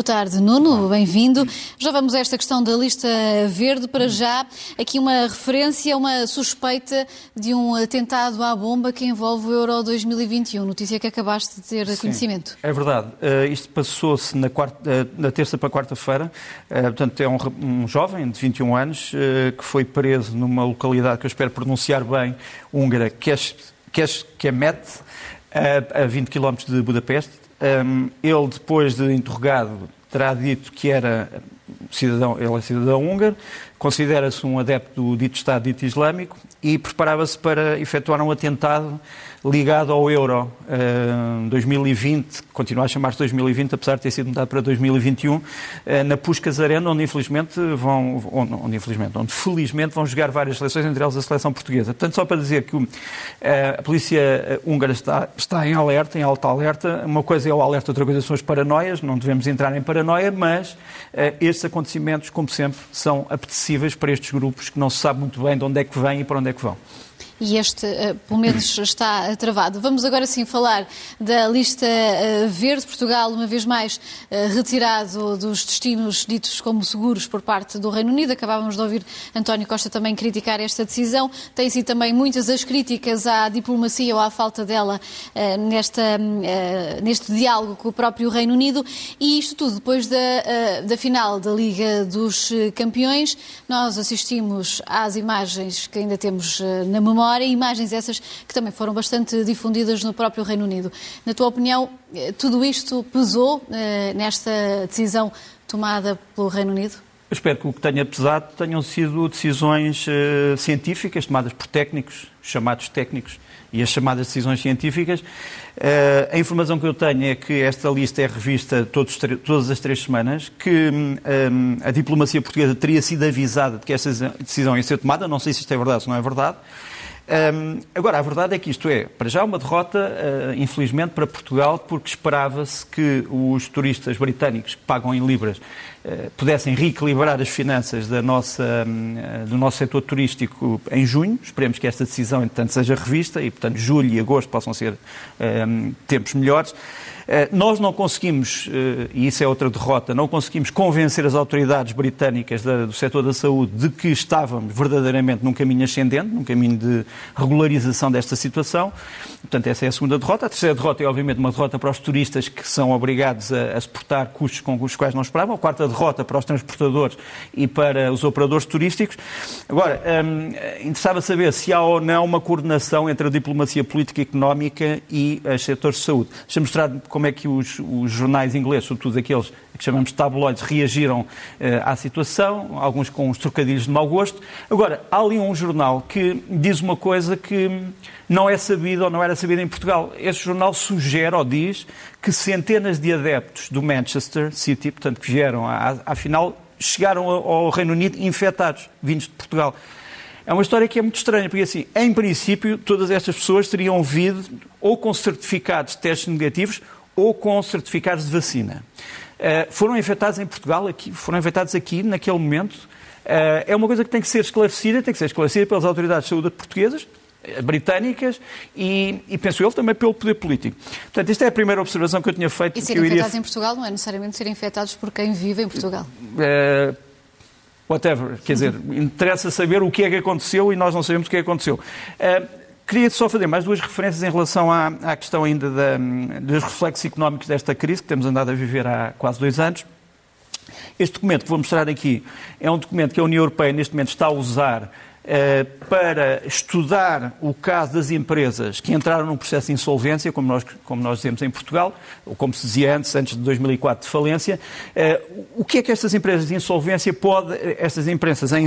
Boa tarde, Nuno, bem-vindo. Já vamos a esta questão da lista verde. Para já, aqui uma referência, uma suspeita de um atentado à bomba que envolve o Euro 2021. Notícia que acabaste de ter Sim, conhecimento. É verdade. Uh, isto passou-se na, uh, na, terça para quarta-feira. Uh, portanto, é um, um, jovem de 21 anos que foi preso numa localidade que eu espero pronunciar bem, húngara, Kemet, a 20 km de Budapeste. Ele, depois de interrogado, terá dito que era cidadão, ele é cidadão húngaro, considera-se um adepto do dito Estado dito Islâmico e preparava-se para efetuar um atentado ligado ao euro. Uh, 2020, continua a chamar-se 2020, apesar de ter sido mudado para 2021, uh, na Puskas Arena, onde infelizmente vão, onde, onde, infelizmente, onde felizmente vão jogar várias seleções, entre elas a seleção portuguesa. Portanto, só para dizer que uh, a polícia húngara está, está em alerta, em alta alerta. Uma coisa é o alerta, outra coisa são as paranoias, não devemos entrar em paranoia, mas estes acontecimentos, como sempre, são apetecíveis para estes grupos que não se sabe muito bem de onde é que vêm e para onde é que vão e este, uh, pelo menos, está travado. Vamos agora sim falar da lista uh, verde. Portugal, uma vez mais, uh, retirado dos destinos ditos como seguros por parte do Reino Unido. Acabávamos de ouvir António Costa também criticar esta decisão. Tem sido também muitas as críticas à diplomacia ou à falta dela nesta, neste diálogo com o próprio Reino Unido. E isto tudo depois da, da final da Liga dos Campeões. Nós assistimos às imagens que ainda temos na memória memória, imagens essas que também foram bastante difundidas no próprio Reino Unido. Na tua opinião, eh, tudo isto pesou eh, nesta decisão tomada pelo Reino Unido? Eu espero que o que tenha pesado tenham sido decisões uh, científicas tomadas por técnicos, chamados técnicos, e as chamadas decisões científicas. A informação que eu tenho é que esta lista é revista todos, todas as três semanas, que um, a diplomacia portuguesa teria sido avisada de que esta decisão ia ser tomada. Não sei se isto é verdade ou se não é verdade. Um, agora, a verdade é que isto é, para já, uma derrota, uh, infelizmente, para Portugal, porque esperava-se que os turistas britânicos que pagam em libras pudessem reequilibrar as finanças da nossa, uh, do nosso setor turístico em junho. Esperemos que esta decisão, entretanto, seja revista e, portanto, julho e agosto possam ser tempos melhores. Eh, nós não conseguimos, eh, e isso é outra derrota, não conseguimos convencer as autoridades britânicas do setor da saúde de que estávamos verdadeiramente num caminho ascendente, num caminho de regularização desta situação. Portanto, essa é a segunda derrota. A terceira derrota é, obviamente, uma derrota para os turistas que são obrigados a, a suportar custos com os quais não esperavam. A quarta derrota para os transportadores e para os operadores turísticos. Agora, hum, interessava saber se há ou não uma coordenação entre a diplomacia política e económica e os setores de saúde. Deixa mostrar como é que os, os jornais ingleses, sobretudo aqueles que chamamos de tabloides, reagiram uh, à situação, alguns com uns trocadilhos de mau gosto. Agora, há ali um jornal que diz uma coisa que não é sabida ou não era sabida em Portugal. Esse jornal sugere ou diz que centenas de adeptos do Manchester City, portanto, que vieram à, à final, chegaram ao Reino Unido infectados, vindos de Portugal. É uma história que é muito estranha, porque assim, em princípio, todas estas pessoas teriam vindo ou com certificados de testes negativos ou com certificados de vacina. Uh, foram infectados em Portugal, aqui, foram infectados aqui, naquele momento. Uh, é uma coisa que tem que ser esclarecida, tem que ser esclarecida pelas autoridades de saúde portuguesas, britânicas e, e, penso eu, também pelo poder político. Portanto, esta é a primeira observação que eu tinha feito. E serem infectados iria... em Portugal não é necessariamente serem infectados por quem vive em Portugal? Uh, whatever. Quer dizer, interessa saber o que é que aconteceu e nós não sabemos o que é que aconteceu. Uh, Queria só fazer mais duas referências em relação à, à questão ainda da, dos reflexos económicos desta crise que temos andado a viver há quase dois anos. Este documento que vou mostrar aqui é um documento que a União Europeia neste momento está a usar para estudar o caso das empresas que entraram num processo de insolvência, como nós, como nós dizemos em Portugal, ou como se dizia antes, antes de 2004, de falência. Eh, o que é que estas empresas de insolvência podem, estas empresas em,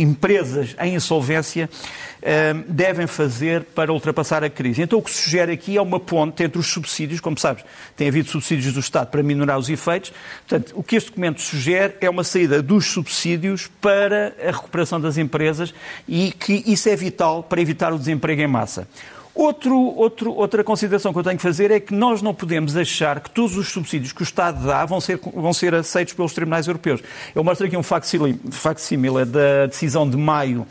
empresas em insolvência devem fazer para ultrapassar a crise? Então o que se sugere aqui é uma ponte entre os subsídios, como sabes, tem havido subsídios do Estado para minorar os efeitos. Portanto, o que este documento sugere é uma saída dos subsídios para a recuperação das empresas e que isso é vital para evitar o desemprego em massa. Outro, outro, outra consideração que eu tenho que fazer é que nós não podemos achar que todos os subsídios que o Estado dá vão ser, vão ser aceitos pelos tribunais europeus. Eu mostro aqui um facsímile da decisão de maio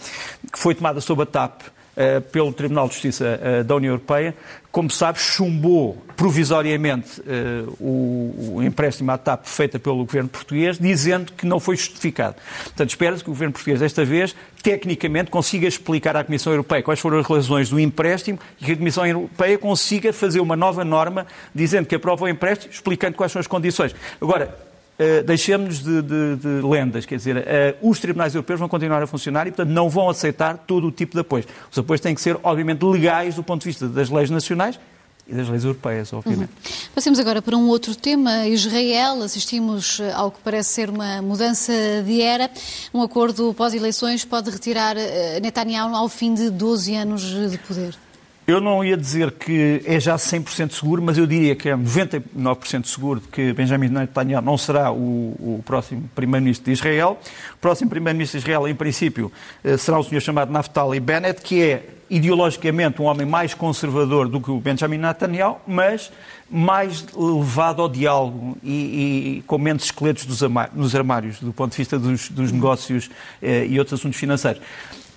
que foi tomada sob a TAP pelo Tribunal de Justiça uh, da União Europeia, como sabe, chumbou provisoriamente uh, o, empréstimo à TAP feita pelo governo português, dizendo que não foi justificado. Portanto, espera-se que o governo português, desta vez, tecnicamente, consiga explicar à Comissão Europeia quais foram as razões do empréstimo e que a Comissão Europeia consiga fazer uma nova norma dizendo que aprova o empréstimo, explicando quais são as condições. Agora, Uh, deixemos de, de, de, lendas, quer dizer, uh, os tribunais europeus vão continuar a funcionar e, portanto, não vão aceitar todo o tipo de apoios. Os apoios têm que ser, obviamente, legais do ponto de vista das leis nacionais e das leis europeias, obviamente. Uhum. Passemos agora para um outro tema. Israel, assistimos eh, ao que parece ser uma mudança de era. Um acordo pós-eleições pode retirar Netanyahu ao fim de 12 anos de poder. Eu não ia dizer que é já 100% seguro, mas eu diria que é 99% seguro de que Benjamin Netanyahu não será o, o próximo primeiro-ministro de Israel. O próximo primeiro-ministro de Israel, em princípio, eh, será o senhor chamado Naftali Bennett, que é ideologicamente um homem mais conservador do que o Benjamin Netanyahu, mas mais levado ao diálogo e, e com menos esqueletos nos armários, do ponto de vista dos, dos negócios eh, e outros assuntos financeiros.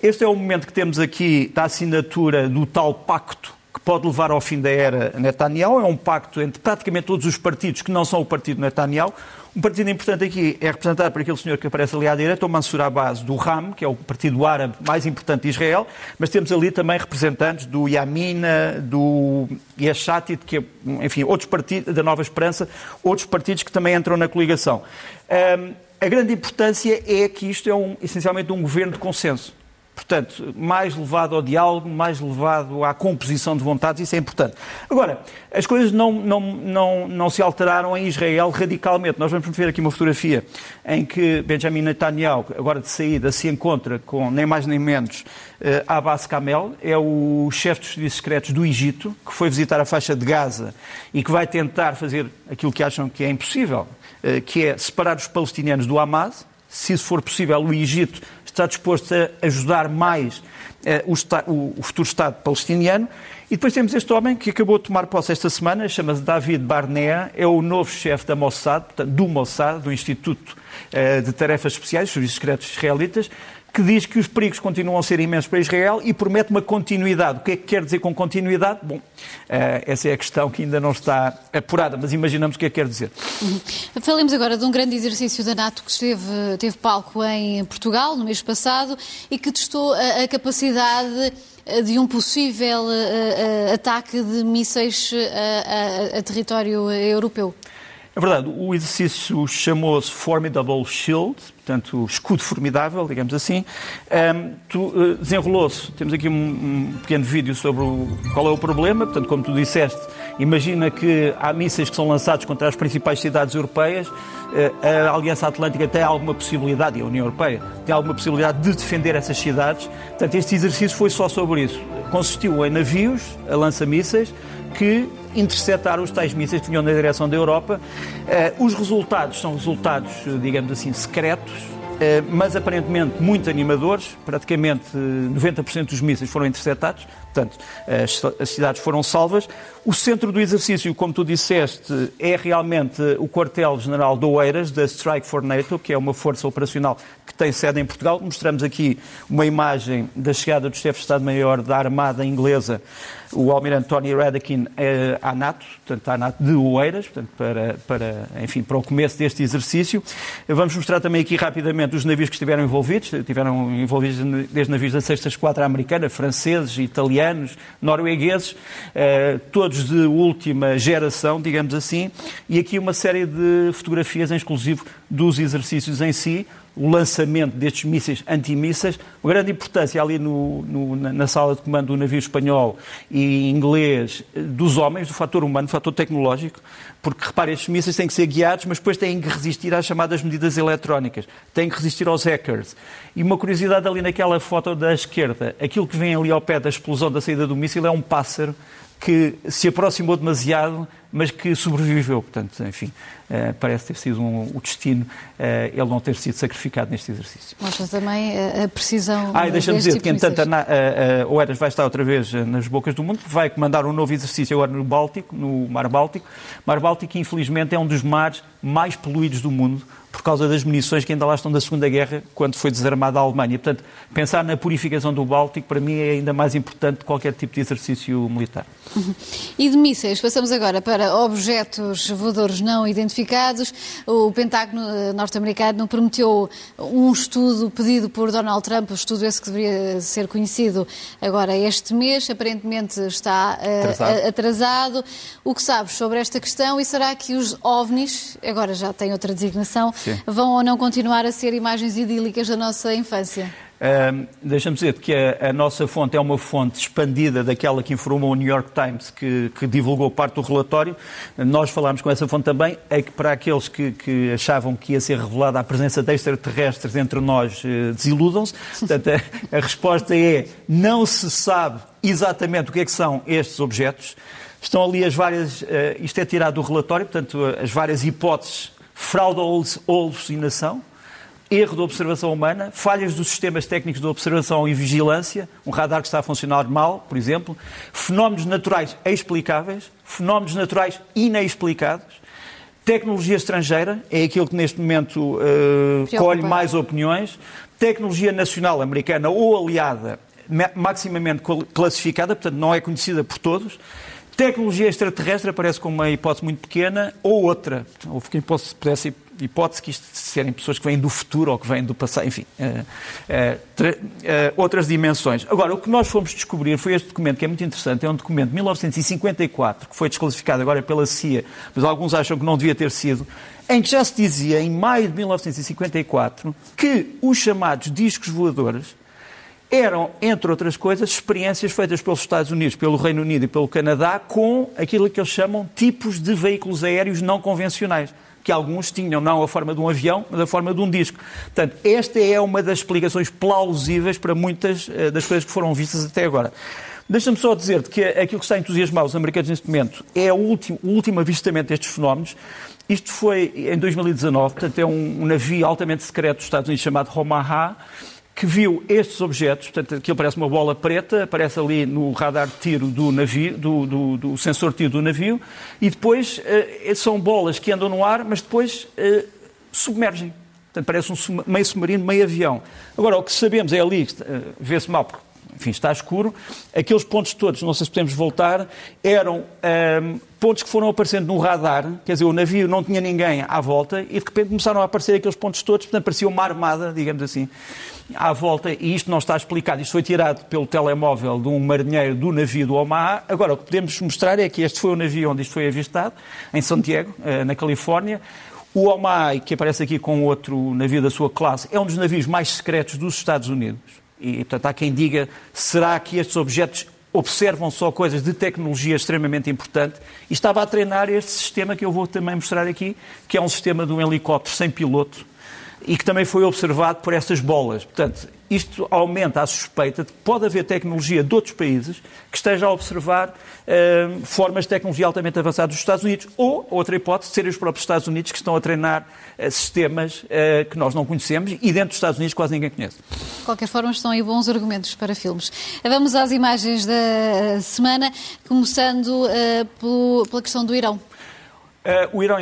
Este é o momento que temos aqui da assinatura do tal pacto que pode levar ao fim da era Netanyahu. É um pacto entre praticamente todos os partidos que não são o partido Netanyahu. Um partido importante aqui é representado por aquele senhor que aparece ali à direita, o Mansur Abbas do RAM, que é o partido árabe mais importante de Israel, mas temos ali também representantes do Yamina, do Yeshatid, que é, enfim, outros partidos, da Nova Esperança, outros partidos que também entram na coligação. Um, a grande importância é que isto é um, essencialmente um governo de consenso. Portanto, mais levado ao diálogo, mais levado à composição de vontades, isso é importante. Agora, as coisas não, não, não, não se alteraram em Israel radicalmente. Nós vamos ver aqui uma fotografia em que Benjamin Netanyahu, agora de saída, se encontra com nem mais nem menos uh, Abbas Kamel, é o chefe dos serviços secretos do Egito, que foi visitar a faixa de Gaza e que vai tentar fazer aquilo que acham que é impossível, uh, que é separar os palestinianos do Hamas. Se isso for possível, o Egito está disposto a ajudar mais eh, o, o, o, futuro Estado palestiniano. E depois temos este homem que acabou de tomar posse esta semana, chama-se David Barnea, é o novo chefe da Mossad, portanto, do Mossad, do Instituto eh, de Tarefas Especiais, Serviços Secretos Israelitas, que diz que os perigos continuam a ser imensos para Israel e promete uma continuidade. O que é que quer dizer com continuidade? Bom, eh, essa é a questão que ainda não está apurada, mas imaginamos o que é que quer dizer. Uhum. Falemos agora de um grande exercício da NATO que esteve, teve palco em Portugal no mês passado e que testou a, a capacidade eh, de um possível uh, uh, ataque de mísseis a, a, a território europeu. É verdade, o exercício chamou-se Formidable Shield, portanto, escudo formidável, digamos assim. Um, uh, Desenrolou-se, temos aqui um, um, pequeno vídeo sobre o, qual é o problema. Portanto, como tu disseste, imagina que há mísseis que são lançados contra as principais cidades europeias. Uh, a Aliança Atlântica tem alguma possibilidade, e a União Europeia tem alguma possibilidade de defender essas cidades. Portanto, este exercício foi só sobre isso. Consistiu em navios a lança-mísseis que interceptar os tais mísseis que vinham na direção da Europa. Uh, os resultados são resultados, digamos assim, secretos, mas aparentemente muito animadores. Praticamente 90% eh, dos mísseis foram interceptados, portanto, as, as cidades foram salvas. O centro do exercício, como tu disseste, é realmente o quartel-general de Oeiras, da Strike for NATO, que é uma força operacional que tem sede em Portugal. Mostramos aqui uma imagem da chegada do chefe de Estado-Maior da Armada Inglesa o almirante Tony Radakin é à NATO, portanto, à NATO de Oeiras, portanto, para, para, enfim, para o começo deste exercício. Vamos mostrar também aqui rapidamente os navios que estiveram envolvidos. Estiveram envolvidos desde navios da Sexta Esquadra Americana, franceses, italianos, noruegueses, eh, todos de última geração, digamos assim, e aqui uma série de fotografias em exclusivo dos exercícios em si, o lançamento destes mísseis antimísseis, uma grande importância ali no, no, na sala de comando do navio espanhol e inglês dos homens, do fator humano, do fator tecnológico, porque, repare, estes mísseis têm que ser guiados, mas depois têm que resistir às chamadas medidas eletrónicas, têm que resistir aos hackers. E uma curiosidade ali naquela foto da esquerda, aquilo que vem ali ao pé da explosão da saída do míssil é um pássaro que se aproximou demasiado, mas que sobreviveu. Portanto, enfim, uh, parece ter sido um, o destino uh, ele não ter sido sacrificado neste exercício. Mostra também eh, a precisão. Ah, deixa-me dizer tipo que, entanto, a, a Oeiras vai estar outra vez nas bocas do mundo, vai comandar um novo exercício agora no Báltico, no Mar Báltico. O Mar Báltico, infelizmente, é um dos mares mais poluídos do mundo por causa das munições que ainda lá estão da Segunda Guerra, quando foi desarmada a Alemanha. Portanto, pensar na purificação do Báltico, para mim, é ainda mais importante que qualquer tipo de exercício militar. E de mísseis, passamos agora para objetos voadores não identificados. O Pentágono eh, norte-americano prometeu um estudo pedido por Donald Trump, o estudo esse que deveria ser conhecido agora este mês, aparentemente está uh, atrasado. atrasado. O que sabes sobre esta questão e será que os OVNIs, agora já têm outra designação, Sim. vão ou não continuar a ser imagens idílicas da nossa infância? Uh, Deixa-me dizer que a, a, nossa fonte é uma fonte expandida daquela que informou o New York Times, que, que divulgou parte do relatório. Nós falámos com essa fonte também, é que para aqueles que, que achavam que ia ser revelada a presença de extraterrestres entre nós, uh, desiludam-se. Portanto, a, a resposta é: não se sabe exatamente o que é que são estes objetos. Estão ali as várias, uh, isto é tirado do relatório, portanto, as várias hipóteses, fraude ou alucinação erro de observação humana, falhas dos sistemas técnicos de observação e vigilância, um radar que está a funcionar mal, por exemplo, fenómenos naturais explicáveis, fenómenos naturais inexplicados, tecnologia estrangeira, é aquilo que neste momento uh, colhe mais opiniões, tecnologia nacional americana ou aliada, maximamente classificada, portanto não é conhecida por todos, Tecnologia extraterrestre aparece como uma hipótese muito pequena ou outra. Houve quem pudesse hipótese que isto serem pessoas que vêm do futuro ou que vêm do passado, enfim, uh, uh, uh, outras dimensões. Agora, o que nós fomos descobrir foi este documento, que é muito interessante, é um documento de 1954, que foi desclassificado agora pela CIA, mas alguns acham que não devia ter sido, em que já se dizia, em maio de 1954, que os chamados discos voadores eram, entre outras coisas, experiências feitas pelos Estados Unidos, pelo Reino Unido e pelo Canadá com aquilo que eles chamam tipos de veículos aéreos não convencionais que alguns tinham não a forma de um avião, mas a forma de um disco. Portanto, esta é uma das explicações plausíveis para muitas eh, das coisas que foram vistas até agora. Deixa-me só dizer-te que aquilo que está a entusiasmar os americanos neste momento é o último, o último avistamento destes fenómenos. Isto foi em 2019, portanto, é um, um navio altamente secreto dos Estados Unidos chamado Omaha, que viu estes objetos, portanto, aquilo parece uma bola preta, aparece ali no radar de tiro do navio, do, do, do sensor de tiro do navio, e depois uh, são bolas que andam no ar, mas depois uh, submergem. Portanto, parece um meio submarino, meio avião. Agora, o que sabemos é ali, uh, vê-se mal, porque enfim, está escuro. Aqueles pontos todos, não sei se podemos voltar, eram um, pontos que foram aparecendo no radar, quer dizer, o navio não tinha ninguém à volta e de repente começaram a aparecer aqueles pontos todos, portanto parecia uma armada, digamos assim, à volta, e isto não está explicado. Isto foi tirado pelo telemóvel de um marinheiro do navio do Omaha. Agora, o que podemos mostrar é que este foi o navio onde isto foi avistado, em Santiago, eh, na Califórnia. O Omaha, que aparece aqui com outro navio da sua classe, é um dos navios mais secretos dos Estados Unidos. E, portanto, há quem diga, será que estes objetos observam só coisas de tecnologia extremamente importante e estava a treinar este sistema que eu vou também mostrar aqui, que é um sistema de um helicóptero sem piloto, e que também foi observado por estas bolas. Portanto, isto aumenta a suspeita de que pode haver tecnologia de outros países que esteja a observar uh, formas de tecnologia altamente avançadas dos Estados Unidos, ou, outra hipótese, serem os próprios Estados Unidos que estão a treinar uh, sistemas uh, que nós não conhecemos e dentro dos Estados Unidos quase ninguém conhece. De qualquer forma, estão aí bons argumentos para filmes. Vamos às imagens da semana, começando pela questão do Irão. Uh, o Irão,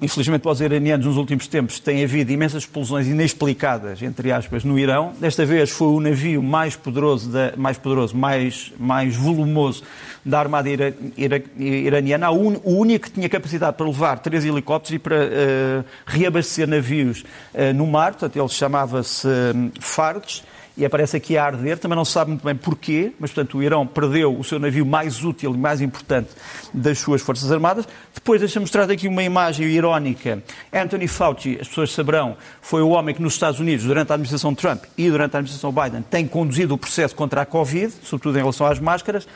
infelizmente para os iranianos, nos últimos tempos tem havido imensas explosões inexplicadas, entre aspas, no Irão. Desta vez foi o navio mais poderoso, da, mais, poderoso mais, mais volumoso da armada ira, ira, iraniana, o único que tinha capacidade para levar três helicópteros e para uh, reabastecer navios uh, no mar, portanto ele chamava-se um, Fardes e aparece aqui a arder. Também não se sabe muito bem porquê, mas, portanto, o Irão perdeu o seu navio mais útil e mais importante das suas Forças Armadas. Depois, deixa-me mostrar aqui uma imagem irónica. Anthony Fauci, as pessoas saberão, foi o homem que nos Estados Unidos, durante a administração Trump e durante a administração Biden, tem conduzido o processo contra a Covid, sobretudo em relação às máscaras.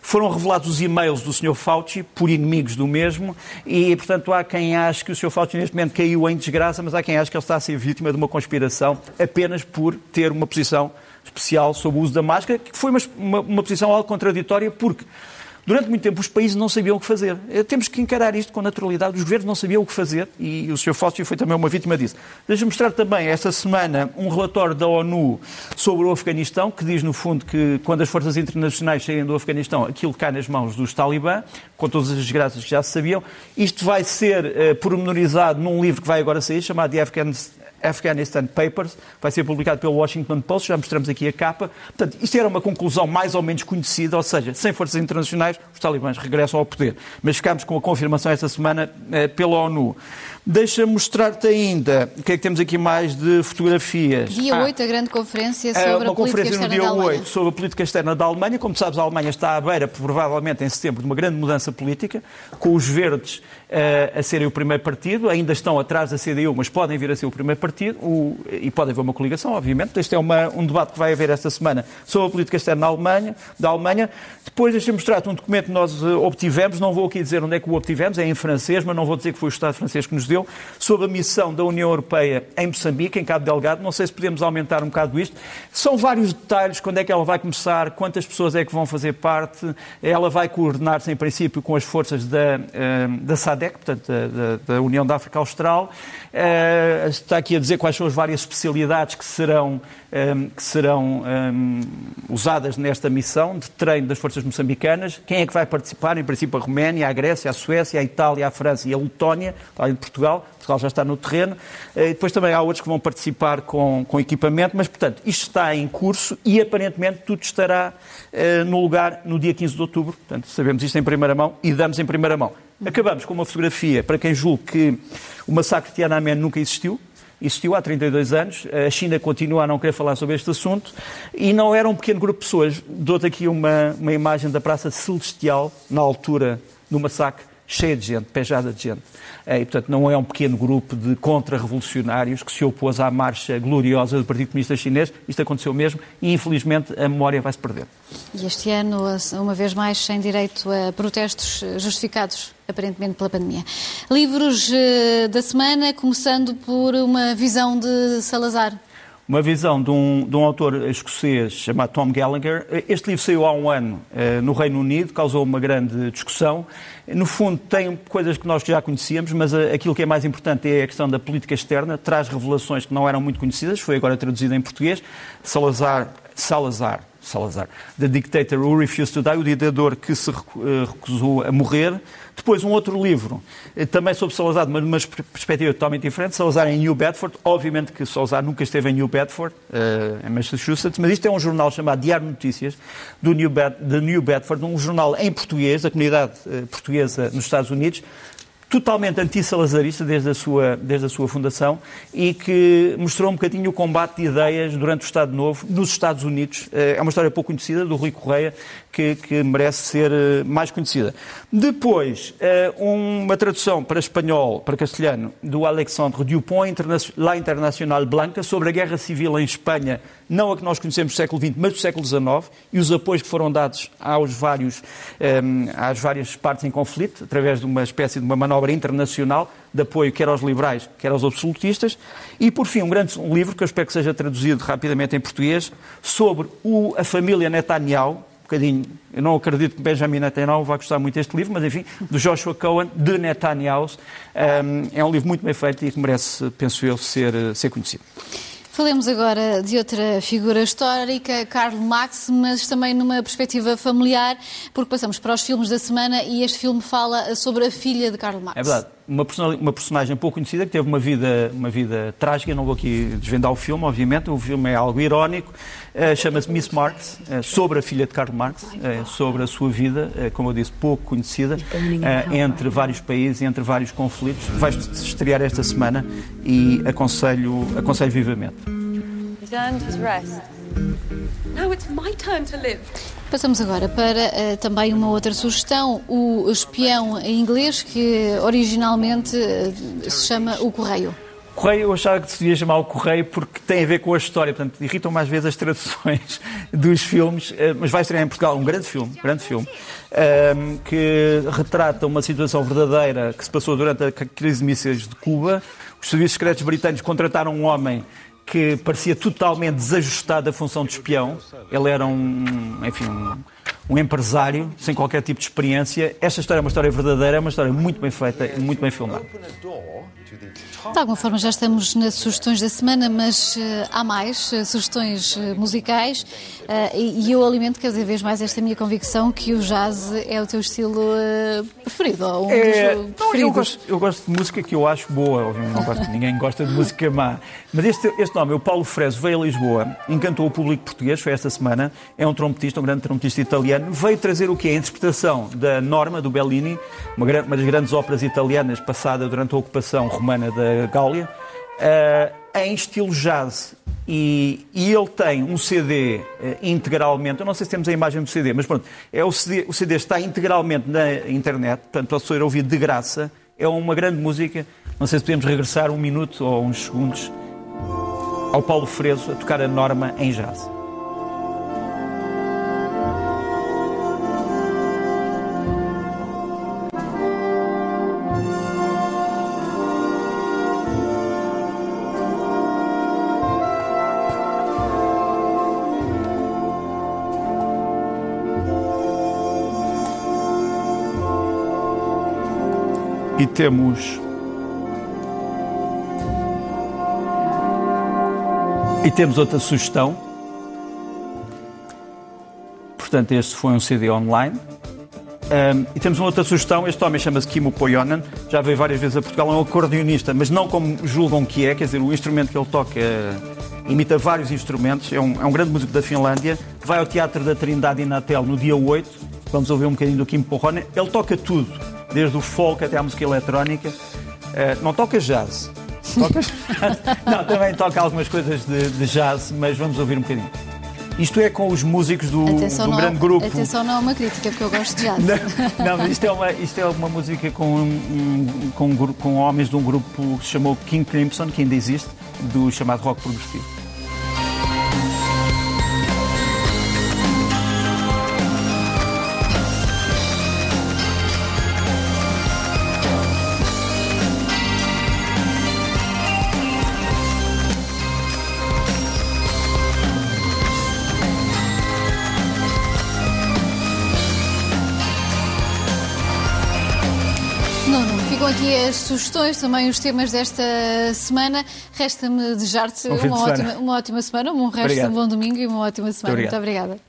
Foram revelados os e-mails do Sr. Fauci por inimigos do mesmo e, portanto, há quem ache que o Sr. Fauci neste momento caiu em desgraça, mas há quem ache que ele está a ser vítima de uma conspiração apenas por ter uma posição especial sobre o uso da máscara, que foi uma, uma, uma posição algo contraditória, porque Durante muito tempo os países não sabiam o que fazer. Eh, temos que encarar isto com naturalidade. Os governos não sabiam o que fazer e o Sr. Fóssil foi também uma vítima disso. Deixa-me mostrar também esta semana um relatório da ONU sobre o Afeganistão, que diz, no fundo, que quando as forças internacionais saírem do Afeganistão, aquilo cai nas mãos dos talibã, com todas as desgraças que já se sabiam. Isto vai ser uh, pormenorizado num livro que vai agora sair, chamado The Afghanistan Afghanistan Papers, vai ser publicado pelo Washington Post, já mostramos aqui a capa. Portanto, isto era uma conclusão mais ou menos conhecida, ou seja, sem forças internacionais, os talibãs regressam ao poder. Mas ficámos com a confirmação esta semana eh, pela ONU. Deixa mostrar-te ainda o que é que temos aqui mais de fotografias. Dia ah, 8, a grande conferência sobre a política externa da Alemanha. Uma conferência no dia 8 sobre a política externa da Alemanha. Como sabes, a Alemanha está à beira, provavelmente em setembro, de uma grande mudança política, com os verdes uh, a serem o primeiro partido, ainda estão atrás da CDU, mas podem vir a ser o primeiro partido, o, e pode haver uma coligação, obviamente. Este é uma, um debate que vai haver esta semana sobre a política externa da Alemanha. Da Alemanha. Depois, deixa-me mostrar-te um documento que nós uh, obtivemos, não vou aqui dizer onde é que o obtivemos, é em francês, mas não vou dizer que foi o Estado francês que nos deu sobre a missão da União Europeia em Moçambique, em Cabo Delgado. Não sei se podemos aumentar um bocado isto. São vários detalhes, quando é que ela vai começar, quantas pessoas é que vão fazer parte. Ela vai coordenar-se, em princípio, com as forças da, eh, da SADEC, portanto, da, da União da África Austral. Eh, está aqui a dizer quais são as várias especialidades que serão, eh, que serão usadas nesta missão de treino das forças moçambicanas. Quem é que vai participar? Em princípio, a Roménia, a Grécia, a Suécia, a Itália, a França e a Letónia, além de Portugal. Portugal já está no terreno. E depois também há outros que vão participar com, com equipamento, mas, portanto, isto está em curso e aparentemente tudo estará no lugar no dia 15 de outubro. Portanto, sabemos isto em primeira mão e damos em primeira mão. Acabamos com uma fotografia para quem julga que o massacre de Tiananmen nunca existiu. Existiu há 32 anos, a China continua a não querer falar sobre este assunto e não era um pequeno grupo de pessoas. Dou-te aqui uma, uma imagem da Praça Celestial, na altura do massacre, cheia de gente, pejada de gente. É, e, portanto, não é um pequeno grupo de contra-revolucionários que se opôs à marcha gloriosa do Partido Comunista Chinês. Isto aconteceu mesmo e, infelizmente, a memória vai-se perder. E este ano, uma vez mais, sem direito a protestos justificados, aparentemente, pela pandemia. Livros eh, da semana, começando por uma visão de Salazar uma visão de um, de um, autor escocês chamado Tom Gallagher. Este livro saiu há um ano eh, no Reino Unido, causou uma grande discussão. No fundo, tem coisas que nós já conhecíamos, mas eh, aquilo que é mais importante é a questão da política externa. Traz revelações que não eram muito conhecidas, foi agora traduzido em português. Salazar, Salazar, Salazar, The Dictator Who Refused to Die, o ditador que se eh, recusou a morrer. Depois, um outro livro, eh, também sobre Salazar, mas numa perspectiva totalmente diferente, Salazar em New Bedford. Obviamente que Salazar nunca esteve em New Bedford, uh, em Massachusetts, mas isto é um jornal chamado Diário de Notícias, do New Bed de New Bedford, um jornal em português, da comunidade portuguesa nos Estados Unidos, totalmente anti-salazarista desde a, sua, desde a sua fundação e que mostrou um bocadinho o combate de ideias durante o Estado Novo nos Estados Unidos. É uma história pouco conhecida, do Rui Correia, que, que merece ser eh, mais conhecida. Depois, eh, uma tradução para espanhol, para castelhano, do Alexandre Dupont, La Internacional Blanca, sobre a Guerra Civil em Espanha, não a que nós conhecemos do século XX, mas do século XIX, e os apoios que foram dados aos vários, eh, às várias partes em conflito, através de uma espécie de uma manobra internacional de apoio quer aos liberais, quer aos absolutistas. E, por fim, um grande livro, que eu espero que seja traduzido rapidamente em português, sobre o, a família Netanyahu, bocadinho, eu não acredito que Benjamin Netanyahu vá gostar muito deste livro, mas enfim, do Joshua Cohen, de Netanyahu. Um, é um livro muito bem feito e que merece, penso eu, ser, ser conhecido. Falemos agora de outra figura histórica, Karl Marx, mas também numa perspectiva familiar, porque passamos para os filmes da semana e este filme fala sobre a filha de Karl Marx. É verdade uma, uma personagem pouco conhecida que teve uma vida, uma vida trágica. Não vou aqui desvendar o filme, obviamente. O filme é algo irónico. Uh, Chama-se Miss Marx, uh, sobre a filha de Karl Marx, uh, sobre a sua vida, como eu disse, pouco conhecida, entre vários países, entre vários conflitos. Vai estrear esta semana e aconselho, aconselho vivamente. Passamos agora para uh, também uma outra sugestão, o espião em inglês, que originalmente uh, se chama O Correio. Correio, eu achava que se devia chamar o Correio porque tem a ver com a história, portanto, irritam mais vezes as traduções dos filmes, eh, mas vai estrear em Portugal um grande filme, grande filme, ehm, que retrata uma situação verdadeira que se passou durante a crise de mísseis de Cuba. Os serviços secretos britânicos contrataram um homem que parecia totalmente desajustado da função de espião. Ele era um, enfim, um, um empresário sem qualquer tipo de experiência. Esta história é uma história verdadeira, é uma história muito bem feita e muito bem filmada. De alguma forma já estamos nas sugestões da semana, mas uh, há mais uh, sugestões uh, musicais e, e, eu alimento cada vez mais esta minha convicção que o jazz é o teu estilo preferido, ou um é, dos não, eu, gosto, eu gosto de música que eu acho boa, não gosto, ninguém gosta de música má. Mas este, este nome, o Paulo Freso, veio a Lisboa, encantou o público português, foi esta semana, é um trompetista, um grande trompetista italiano, veio trazer o que é a interpretação da Norma, do Bellini, uma, uma das grandes óperas italianas passada durante a ocupação romana da Gáulia, uh, em estilo jazz. E, e, ele tem um CD uh, eh, integralmente, eu não sei se temos a imagem do CD, mas pronto, é o, CD, o CD está integralmente na internet, portanto pode ser ouvido de graça, é uma grande música. Não sei se podemos regressar um minuto ou uns segundos ao Paulo Freso a tocar a norma em jazz. E temos. E temos outra sugestão. Portanto, este foi um CD online. Um, e temos uma outra sugestão. Este homem chama-se Kimo Poyonen, já veio várias vezes a Portugal, é um acordeonista, mas não como julgam que é, quer dizer, o instrumento que ele toca é, imita vários instrumentos, é um, é um, grande músico da Finlândia, vai ao Teatro da Trindade em Natel no dia 8, vamos ouvir um bocadinho do Kimo Poyonen, ele toca tudo, desde o folk até à música eletrónica. Uh, não toca jazz. Toca... não, também toca algumas coisas de, de, jazz, mas vamos ouvir um bocadinho. Isto é com os músicos do, do não, grande grupo. Atenção, não é uma crítica, porque eu gosto de jazz. Não, não mas isto é uma, isto é uma música com, um, com, com homens de um grupo que se chamou King Crimson, que ainda existe, do chamado rock progressivo. As sugestões, também os temas desta semana. Resta-me desejar-te uma, ótima, uma ótima semana, um resto de um bom domingo e uma ótima semana. Obrigado. Muito obrigada.